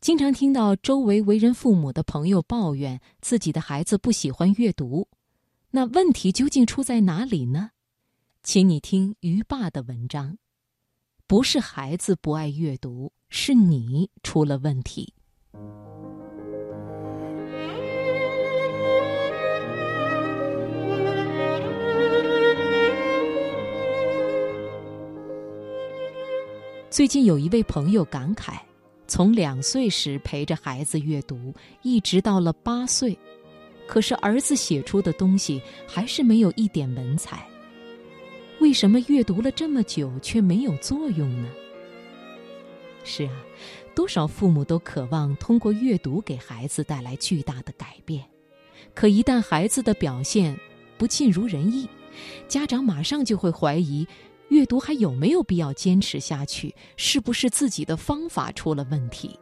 经常听到周围为人父母的朋友抱怨自己的孩子不喜欢阅读，那问题究竟出在哪里呢？请你听于爸的文章。不是孩子不爱阅读，是你出了问题。最近有一位朋友感慨。从两岁时陪着孩子阅读，一直到了八岁，可是儿子写出的东西还是没有一点文采。为什么阅读了这么久却没有作用呢？是啊，多少父母都渴望通过阅读给孩子带来巨大的改变，可一旦孩子的表现不尽如人意，家长马上就会怀疑。阅读还有没有必要坚持下去？是不是自己的方法出了问题？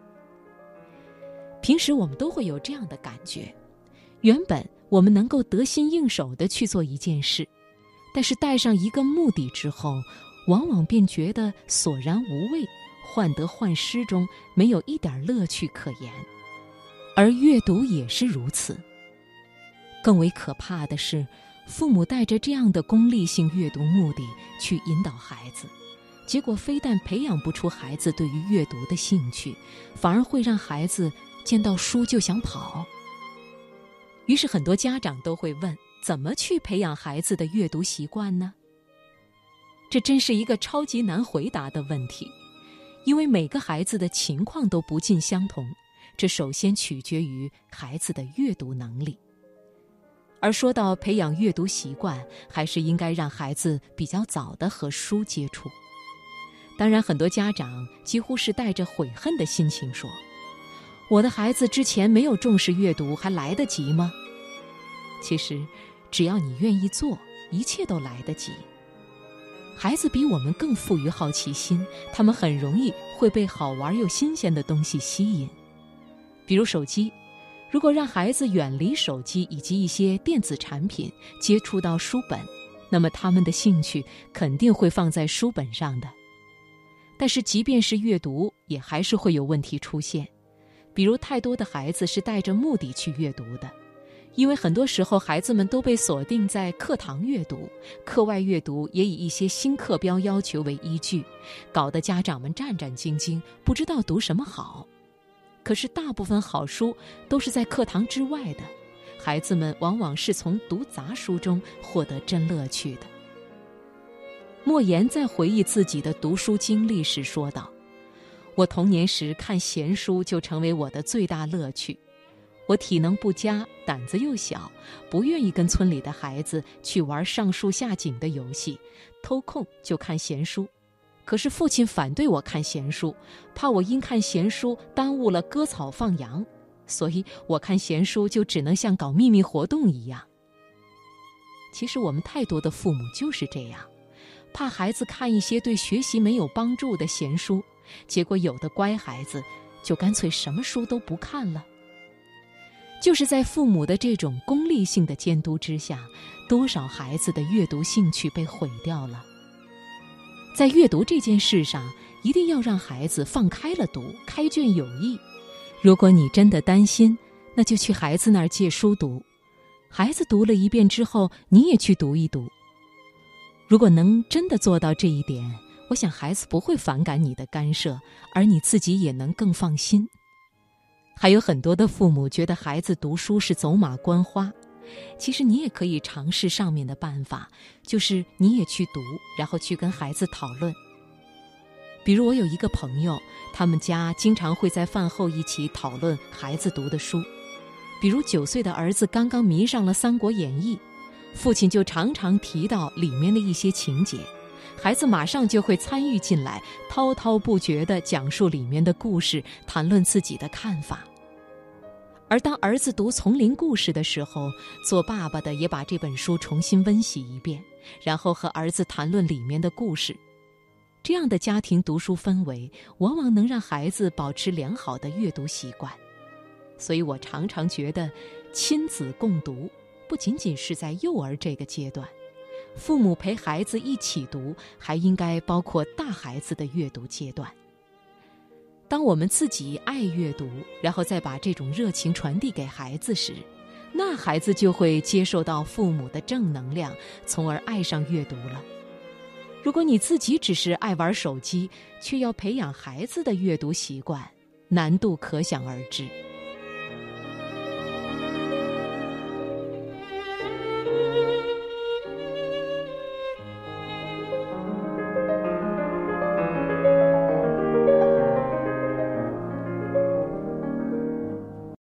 平时我们都会有这样的感觉：原本我们能够得心应手的去做一件事，但是带上一个目的之后，往往便觉得索然无味，患得患失中没有一点乐趣可言。而阅读也是如此。更为可怕的是。父母带着这样的功利性阅读目的去引导孩子，结果非但培养不出孩子对于阅读的兴趣，反而会让孩子见到书就想跑。于是很多家长都会问：怎么去培养孩子的阅读习惯呢？这真是一个超级难回答的问题，因为每个孩子的情况都不尽相同，这首先取决于孩子的阅读能力。而说到培养阅读习惯，还是应该让孩子比较早的和书接触。当然，很多家长几乎是带着悔恨的心情说：“我的孩子之前没有重视阅读，还来得及吗？”其实，只要你愿意做，一切都来得及。孩子比我们更富于好奇心，他们很容易会被好玩又新鲜的东西吸引，比如手机。如果让孩子远离手机以及一些电子产品，接触到书本，那么他们的兴趣肯定会放在书本上的。但是，即便是阅读，也还是会有问题出现，比如太多的孩子是带着目的去阅读的，因为很多时候孩子们都被锁定在课堂阅读，课外阅读也以一些新课标要求为依据，搞得家长们战战兢兢，不知道读什么好。可是，大部分好书都是在课堂之外的，孩子们往往是从读杂书中获得真乐趣的。莫言在回忆自己的读书经历时说道：“我童年时看闲书就成为我的最大乐趣。我体能不佳，胆子又小，不愿意跟村里的孩子去玩上树下井的游戏，偷空就看闲书。”可是父亲反对我看闲书，怕我因看闲书耽误了割草放羊，所以我看闲书就只能像搞秘密活动一样。其实我们太多的父母就是这样，怕孩子看一些对学习没有帮助的闲书，结果有的乖孩子就干脆什么书都不看了。就是在父母的这种功利性的监督之下，多少孩子的阅读兴趣被毁掉了。在阅读这件事上，一定要让孩子放开了读，开卷有益。如果你真的担心，那就去孩子那儿借书读。孩子读了一遍之后，你也去读一读。如果能真的做到这一点，我想孩子不会反感你的干涉，而你自己也能更放心。还有很多的父母觉得孩子读书是走马观花。其实你也可以尝试上面的办法，就是你也去读，然后去跟孩子讨论。比如我有一个朋友，他们家经常会在饭后一起讨论孩子读的书。比如九岁的儿子刚刚迷上了《三国演义》，父亲就常常提到里面的一些情节，孩子马上就会参与进来，滔滔不绝地讲述里面的故事，谈论自己的看法。而当儿子读丛林故事的时候，做爸爸的也把这本书重新温习一遍，然后和儿子谈论里面的故事。这样的家庭读书氛围，往往能让孩子保持良好的阅读习惯。所以我常常觉得，亲子共读不仅仅是在幼儿这个阶段，父母陪孩子一起读，还应该包括大孩子的阅读阶段。当我们自己爱阅读，然后再把这种热情传递给孩子时，那孩子就会接受到父母的正能量，从而爱上阅读了。如果你自己只是爱玩手机，却要培养孩子的阅读习惯，难度可想而知。